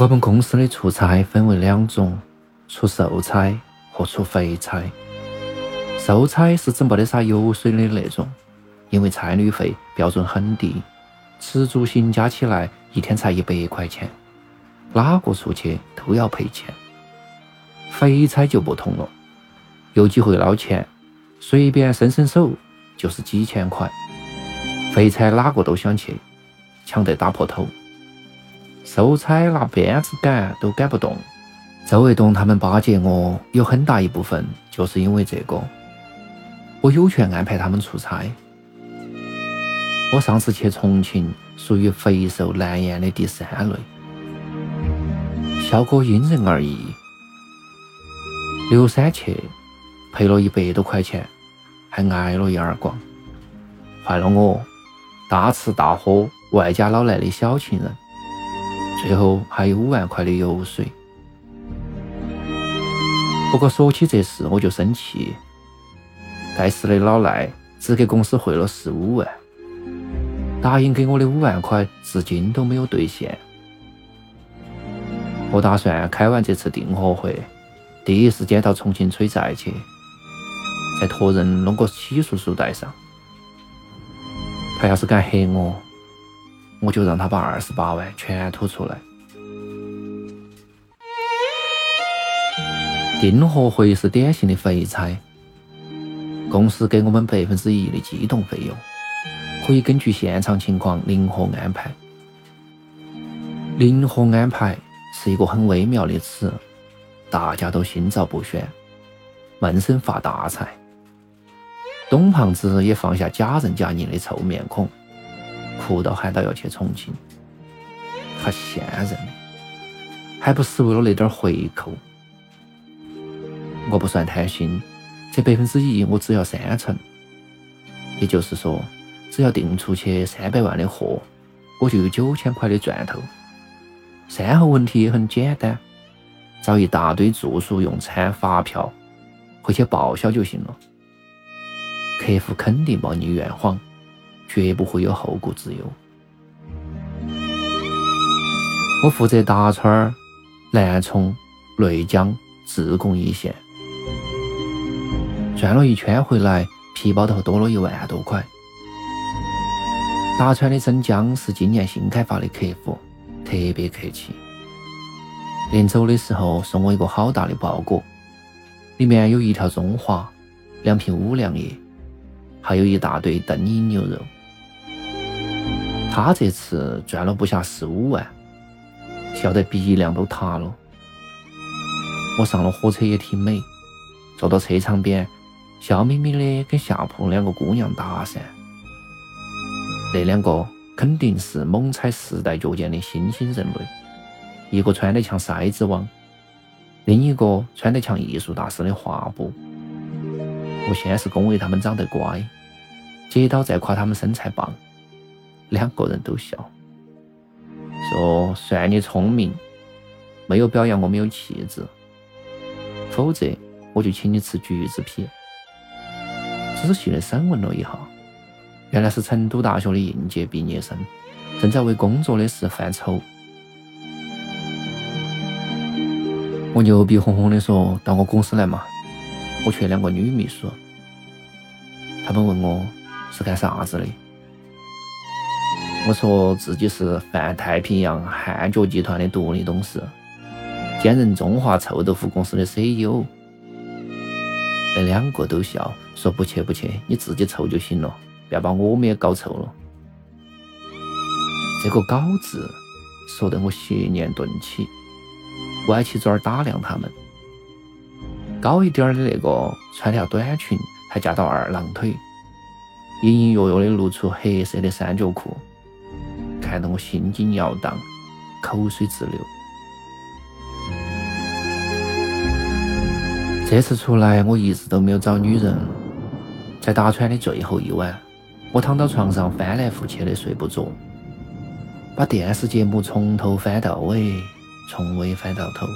我们公司的出差分为两种：出瘦差和出肥差。瘦差是指没得啥油水的那种，因为差旅费标准很低，吃住行加起来一天才一百块钱，哪个出去都要赔钱。肥差就不同了，有机会捞钱，随便伸伸手就是几千块。肥差哪个都想去，抢得打破头。收差拿鞭子赶都赶不动，周卫东他们巴结我有很大一部分就是因为这个。我有权安排他们出差。我上次去重庆，属于肥瘦难言的第三类，效果因人而异。刘三去赔了一百多块钱，还挨了一耳光，坏了我大吃大喝，外加老来的小情人。最后还有五万块的油水。不过说起这事我就生气，该死的老赖只给公司汇了十五万，答应给我的五万块至今都没有兑现。我打算开完这次订货会，第一时间到重庆催债去，再托人弄个起诉书带上。他要是敢黑我，我就让他把二十八万全吐出来。订货会是典型的肥差，公司给我们百分之一的机动费用，可以根据现场情况灵活安排。灵活安排是一个很微妙的词，大家都心照不宣，闷声发大财。董胖子也放下假仁假义的臭面孔。哭到喊到要去重庆，他现任，还不是为了那点回扣？我不算贪心，这百分之一我只要三成，也就是说，只要订出去三百万的货，我就有九千块的赚头。善后问题也很简单，找一大堆住宿用餐发票，回去报销就行了。客户肯定帮你圆谎。绝不会有后顾之忧。我负责达川、南充、内江、自贡一线，转了一圈回来，皮包头多了一万多块。达川的真江是今年新开发的客户，特别客气。临走的时候送我一个好大的包裹，里面有一条中华，两瓶五粮液，还有一大堆灯影牛肉。他这次赚了不下十五万，笑得鼻梁都塌了。我上了火车也挺美，坐到车场边，笑眯眯的跟下铺两个姑娘搭讪。那两个肯定是猛踩时代脚尖的新兴人类，一个穿得像筛子王，另一个穿得像艺术大师的画布。我先是恭维他们长得乖，接刀再夸他们身材棒。两个人都笑，说：“算你聪明，没有表扬我没有气质，否则我就请你吃橘子皮。”仔细的审问了一下，原来是成都大学的应届毕业生，正在为工作的事犯愁。我牛逼哄哄的说：“到我公司来嘛，我缺两个女秘书。”他们问我是干啥子的？我说自己是泛太平洋汉爵集团的独立董事，兼任中华臭豆腐公司的 CEO。那两个都笑，说不去不去，你自己臭就行了，不要把我们也搞臭了。这个“搞”字说得我邪念顿起，歪起嘴儿打量他们。高一点的那个穿条短裙，还夹到二郎腿，隐隐约约的露出黑色的三角裤，看得我心惊摇荡，口水直流。这次出来，我一直都没有找女人。在大川的最后一晚，我躺到床上翻来覆去的睡不着，把电视节目从头翻到尾，从尾翻到头，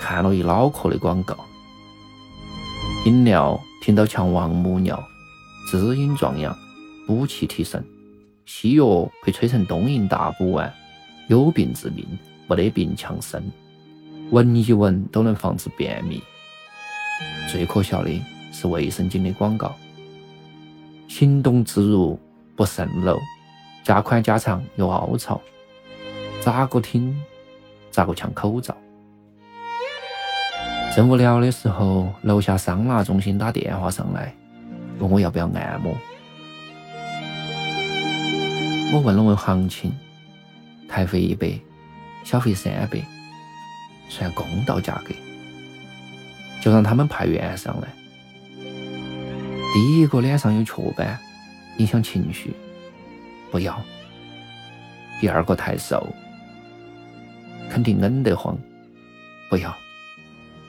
看了一脑壳的广告。饮料听到强王母尿，滋阴壮阳，补气提神；西药被吹成东营大补丸，有病治病，没得病强身，闻一闻都能防止便秘。最可笑的是卫生巾的广告：行动自如不渗漏，加宽加长有凹槽，咋个听咋个像口罩。正无聊的时候，楼下桑拿中心打电话上来，问我要不要按摩。我问了问行情，台费一百，小费三百，算公道价格。就让他们派员上来。第一个脸上有雀斑，影响情绪，不要。第二个太瘦，肯定冷得慌，不要。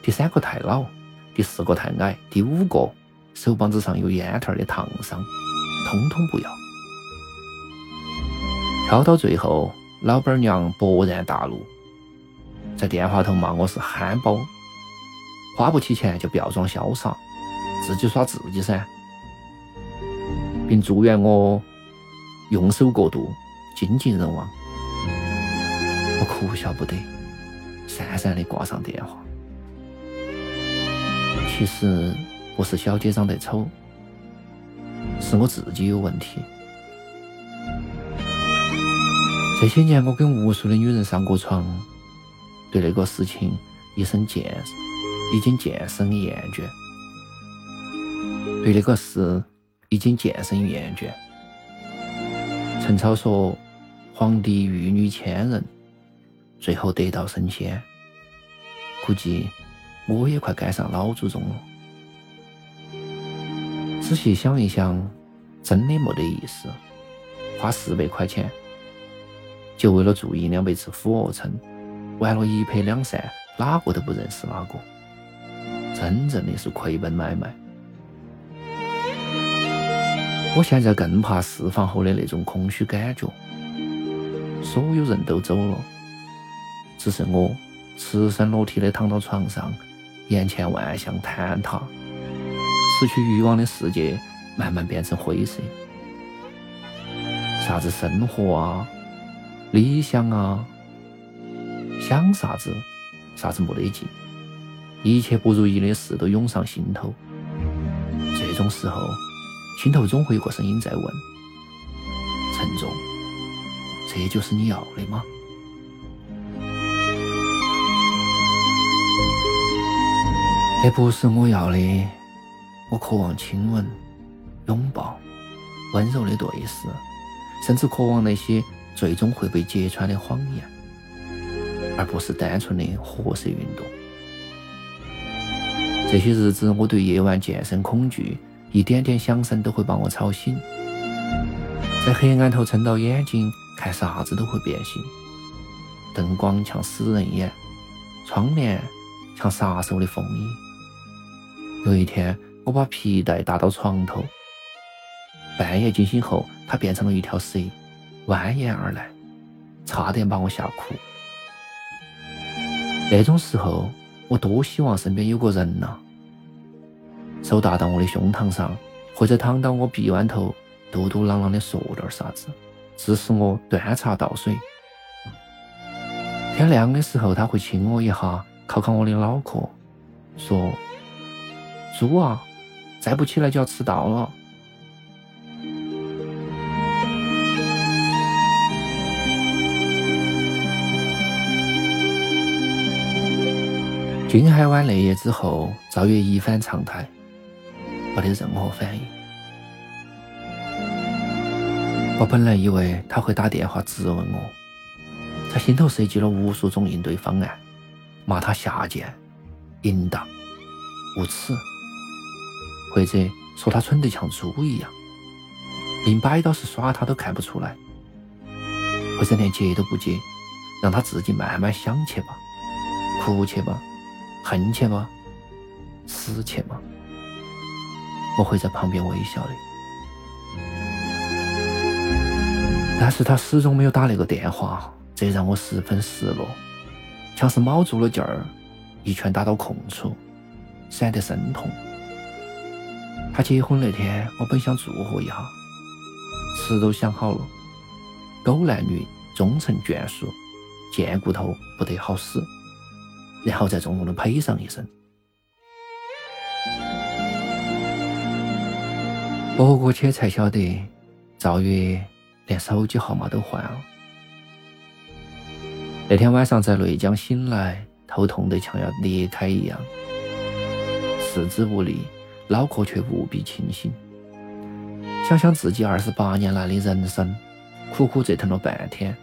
第三个太老，第四个太矮，第五个手膀子上有烟头的烫伤，通通不要。挑到最后，老板娘勃然大怒，在电话头骂我是憨包。花不起钱就不要装潇洒，自己耍自己噻，并祝愿我用手过度，精尽人亡。我哭笑不得，讪讪的挂上电话。其实不是小姐长得丑，是我自己有问题。这些年我跟无数的女人上过床，对那个事情一生见。已经渐生厌倦，对那个事已经渐生厌倦。陈超说：“皇帝御女千人，最后得道升仙。”估计我也快赶上老祖宗了。仔细想一想，真的没得意思，花四百块钱，就为了住一两百次俯卧撑，完了，一拍两散，哪个都不认识哪个。真正的是亏本买卖。我现在更怕释放后的那种空虚感觉。所有人都走了，只剩我赤身裸体的躺到床上，眼前万象坍塌，失去欲望的世界慢慢变成灰色。啥子生活啊，理想啊，想啥子，啥子没得劲。一切不如意的事都涌上心头，这种时候，心头总会有个声音在问：“陈总，这就是你要的吗？”这不是我要的，我渴望亲吻、拥抱、温柔的对视，甚至渴望那些最终会被揭穿的谎言，而不是单纯的活色运动。这些日子，我对夜晚健身恐惧，一点点响声都会把我吵醒。在黑暗头撑到眼睛，看啥子都会变形。灯光像死人眼，窗帘像杀手的风衣。有一天，我把皮带搭到床头，半夜惊醒后，它变成了一条蛇，蜿蜒而来，差点把我吓哭。那种时候。我多希望身边有个人呐，手搭到我的胸膛上，或者躺到我臂弯头，嘟嘟囔囔的说点啥子，致使我端茶倒水。天亮的时候，他会亲我一下，靠靠我的脑壳，说：“猪啊，再不起来就要迟到了。”金海湾那夜之后，赵月一反常态，没得任何反应。我本来以为他会打电话质问我，在心头设计了无数种应对方案，骂他下贱、淫荡、无耻，或者说他蠢得像猪一样，明摆到是耍他都看不出来，或者连接都不接，让他自己慢慢想去吧，哭去吧，恨去吗，死去吗，我会在旁边微笑的。但是他始终没有打那个电话，这让我十分失落，像是卯足了劲儿，一拳打到空处，闪得生痛。他结婚那天，我本想祝贺一下，词都想好了：狗男女，终成眷属，贱骨头不得好死。然后再重重的呸上一声。不过且才晓得，赵月。连手机号码都换了。那天晚上在内江醒来，头痛得像要裂开一样，四肢无力，脑壳却无比清醒。想想自己二十八年来的人生，苦苦折腾了半天，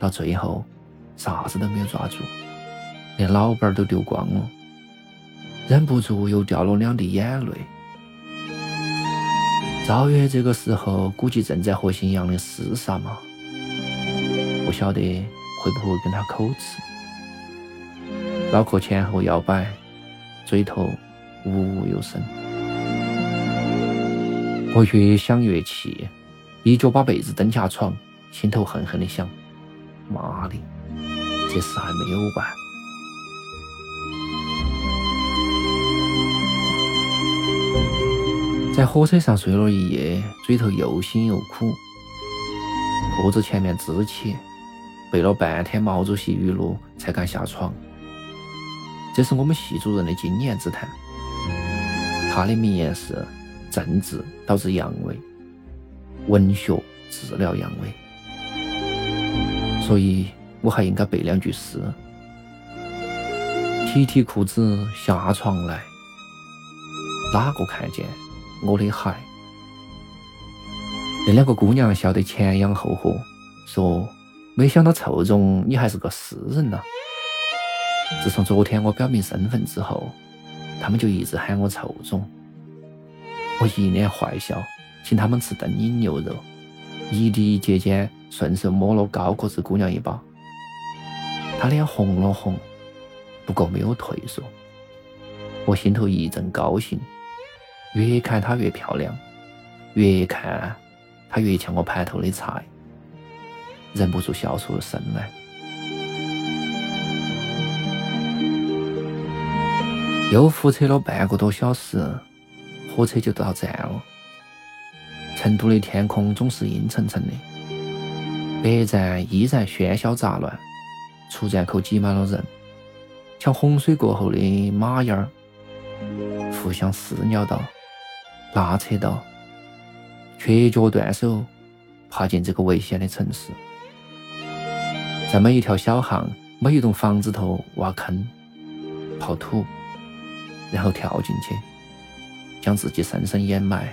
到最后啥子都没有抓住，连老板都丢光了，忍不住又掉了两滴眼泪。赵月这个时候估计正在和新阳的厮杀嘛，不晓得会不会跟他口吃。脑壳前后摇摆，嘴头呜呜有声。我越想越气，一脚把被子蹬下床，心头恨恨的想：妈的，这事还没有完。在火车上睡了一夜，嘴头又腥又苦，裤子前面支起，背了半天毛主席语录才敢下床。这是我们系主任的经验之谈。他的名言是：政治导致阳痿，文学治疗阳痿。所以我还应该背两句诗：提提裤子下床来，哪个看见？我的孩，那两个姑娘笑得前仰后合，说：“没想到臭总你还是个诗人呐！”自从昨天我表明身份之后，他们就一直喊我臭总。我一脸坏笑，请他们吃灯影牛肉，一滴一节间顺手摸了高个子姑娘一把，她脸红了红，不过没有退缩。我心头一阵高兴。越看她越漂亮，越看她越像我盘头的菜，忍不住笑出了声来。又胡扯了半个多小时，火车就到站了。成都的天空总是阴沉沉的，北站依然喧嚣杂乱，出站口挤满了人，像洪水过后的马儿，互相撕咬道。拉扯到，缺脚断手，爬进这个危险的城市，在每一条小巷、每一栋房子头挖坑、刨土，然后跳进去，将自己深深掩埋，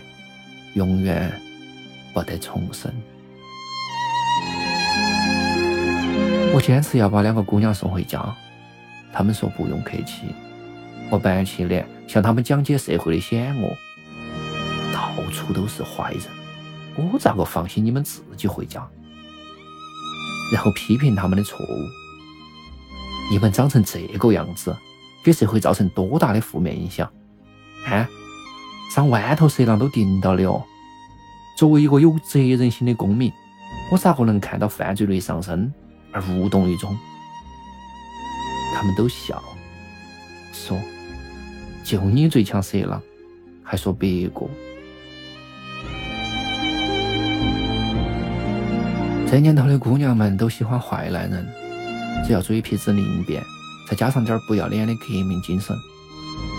永远不得重生。我坚持要把两个姑娘送回家，他们说不用客气。我板起脸向他们讲解社会的险恶。到处都是坏人，我咋个放心你们自己回家？然后批评他们的错误。你们长成这个样子，给社会造成多大的负面影响？看，上万头色狼都盯到的哦。作为一个有责任心的公民，我咋个能看到犯罪率上升而无动于衷？他们都笑，说：“就你最强色狼，还说别个。”这年头的姑娘们都喜欢坏男人，只要嘴皮子灵便，再加上点不要脸的革命精神，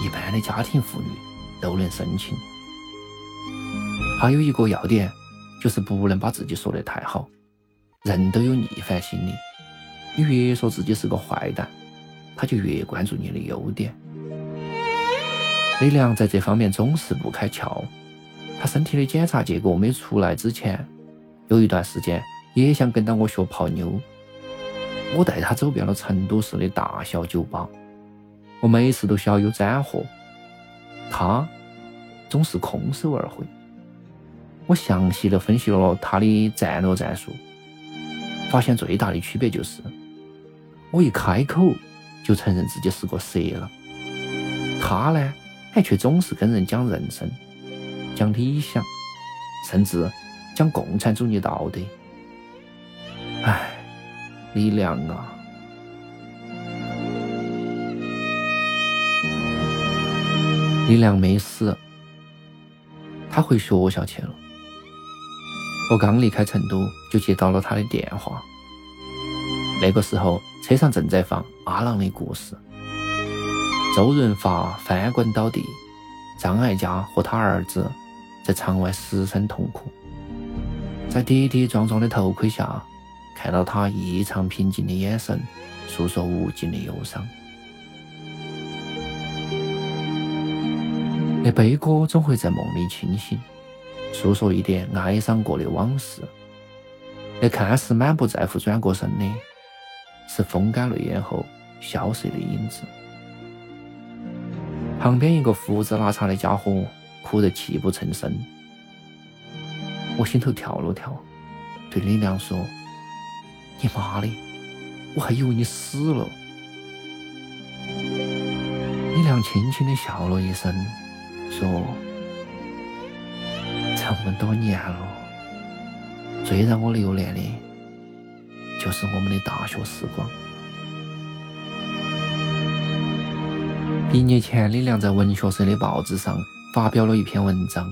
一般的家庭妇女都能申请。还有一个要点，就是不能把自己说得太好。人都有逆反心理，你越说自己是个坏蛋，他就越关注你的优点。李良在这方面总是不开窍。他身体的检查结果没出来之前，有一段时间也想跟到我学泡妞。我带他走遍了成都市的大小酒吧，我每次都小有斩获，他总是空手而回。我详细的分析了他的战略战术，发现最大的区别就是，我一开口就承认自己是个色狼，他呢，还却总是跟人讲人生。讲理想，甚至讲共产主义道德。唉，李良啊，李良没死，他回学校去了。我刚离开成都，就接到了他的电话。那个时候，车上正在放阿郎的故事，周润发翻滚倒地，张艾嘉和他儿子。在场外失声痛哭，在跌跌撞撞的头盔下，看到他异常平静的眼神，诉说无尽的忧伤。那悲歌总会在梦里清醒，诉说一点哀伤过的往事。那看似满不在乎转过身的，是风干泪眼后消失的影子。旁边一个胡子拉碴的家伙。哭得泣不成声，我心头跳了跳，对李亮说：“你妈的，我还以为你死了。”李亮轻轻的笑了一声，说：“这么多年了，最让我留恋的，就是我们的大学时光。”毕业前，李亮在文学社的报纸上。发表了一篇文章，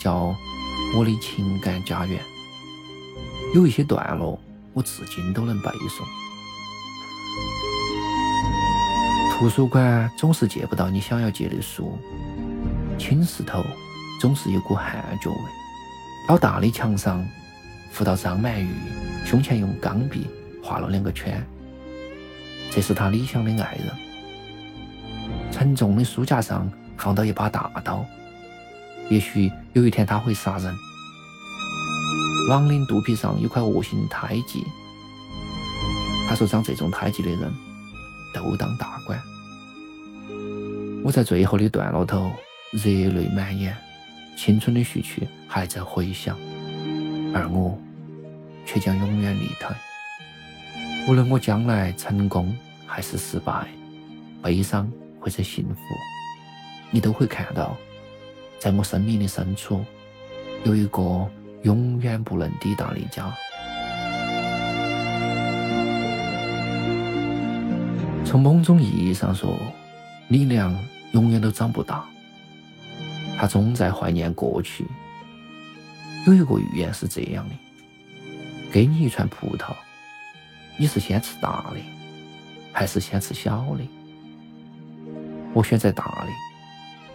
叫《我的情感家园》，有一些段落我至今都能背诵。图书馆总是借不到你想要借的书，寝室头总是有股汗脚味。老大的墙上，扶到张曼玉，胸前用钢笔画了两个圈，这是他理想的爱人。沉重的书架上放到一把大刀。也许有一天他会杀人。亡灵肚皮上有块恶性胎记，他说长这种胎记的人都当大官。我在最后的段落头热泪满眼，青春的序曲还在回响，而我却将永远离开。无论我将来成功还是失败，悲伤或者幸福，你都会看到。在我生命的深处，有一个永远不能抵达的家。从某种意义上说，李良永远都长不大，他总在怀念过去。有一个寓言是这样的：给你一串葡萄，你是先吃大的，还是先吃小的？我选择大的。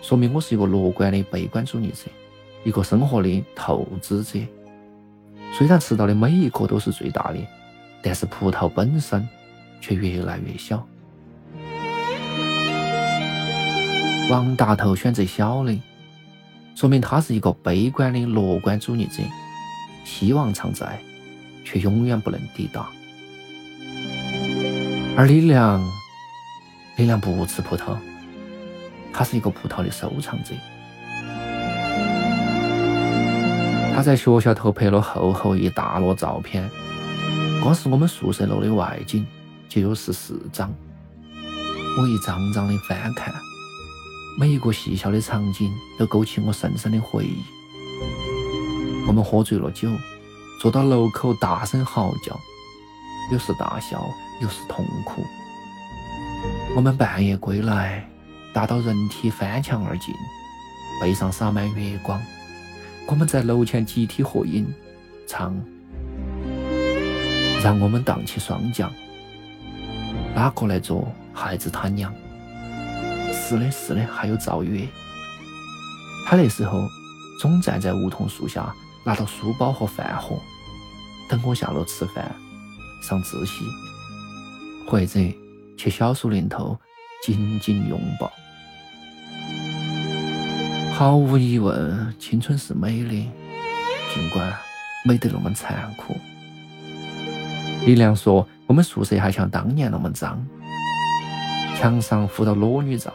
说明我是一个乐观的悲观主义者，一个生活的投资者。虽然吃到的每一颗都是最大的，但是葡萄本身却越来越小。王大头选择小的，说明他是一个悲观的乐观主义者，希望常在，却永远不能抵达。而李良，李良不吃葡萄。他是一个葡萄的收藏者，他在学校头拍了厚厚一大摞照片，光是我们宿舍楼的外景就有十四张。我一张张的翻看，每一个细小的场景都勾起我深深的回忆。我们喝醉了酒，坐到楼口大声嚎叫，有时大笑，有时痛哭。我们半夜归来。达到人体翻墙而进，背上洒满月光。我们在楼前集体合影，唱《让我们荡起双桨》。哪个来做孩子他娘？是的，是的，还有赵月。他那时候总站在梧桐树下，拿到书包和饭盒，等我下楼吃饭、上自习，或者去小树林头紧紧拥抱。毫无疑问，青春是美的，尽管美得那么残酷。李亮说：“我们宿舍还像当年那么脏，墙上糊到裸女照，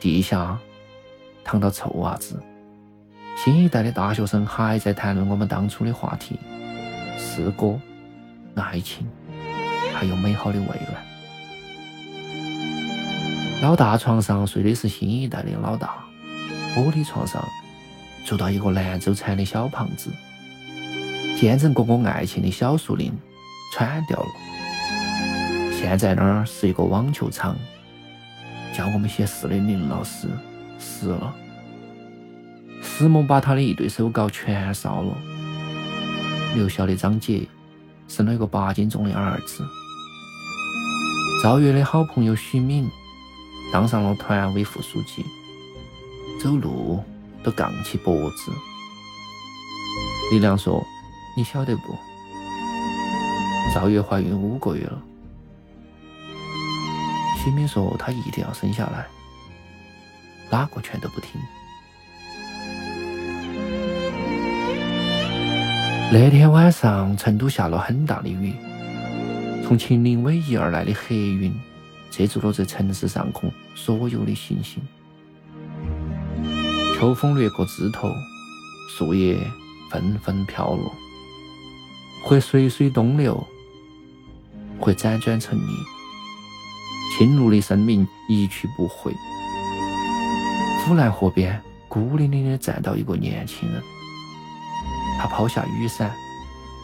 地下躺到臭袜子。新一代的大学生还在谈论我们当初的话题：诗歌、爱情，还有美好的未来。”老大床上睡的是新一代的老大。玻璃床上住到一个兰州产的小胖子，见证过我爱情的小树林铲掉了。现在那儿是一个网球场，教我们写诗的林老师死了，石猛把他的一对手稿全烧了。留校的张杰生了一个八斤重的儿子。赵月的好朋友许敏当上了团委副书记。走路都杠起脖子。李亮说：“你晓得不？赵月怀孕五个月了。”许敏说：“她一定要生下来。”哪个全都不听。那天晚上，成都下了很大的雨，从秦岭逶迤而来的黑云遮住了这城市上空所有的星星。秋风掠过枝头，树叶纷纷飘落，或随水东流，或辗转成泥。青露的生命一去不回。府南河边，孤零零的站到一个年轻人，他抛下雨伞，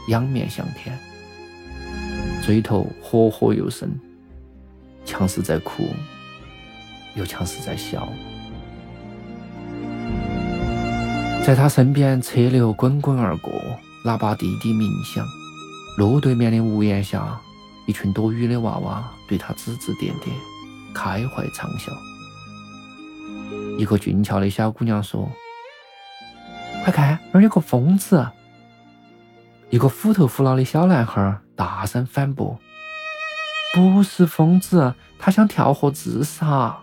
仰面向天，嘴头活活有声，像是在哭，又像是在笑。在他身边，车流滚滚而过，喇叭滴滴鸣响。路对面的屋檐下，一群躲雨的娃娃对他指指点点，开怀畅笑。一个俊俏的小姑娘说：“快看，那儿有个疯子！”一个虎头虎脑的小男孩大声反驳：“不是疯子，他想跳河自杀。”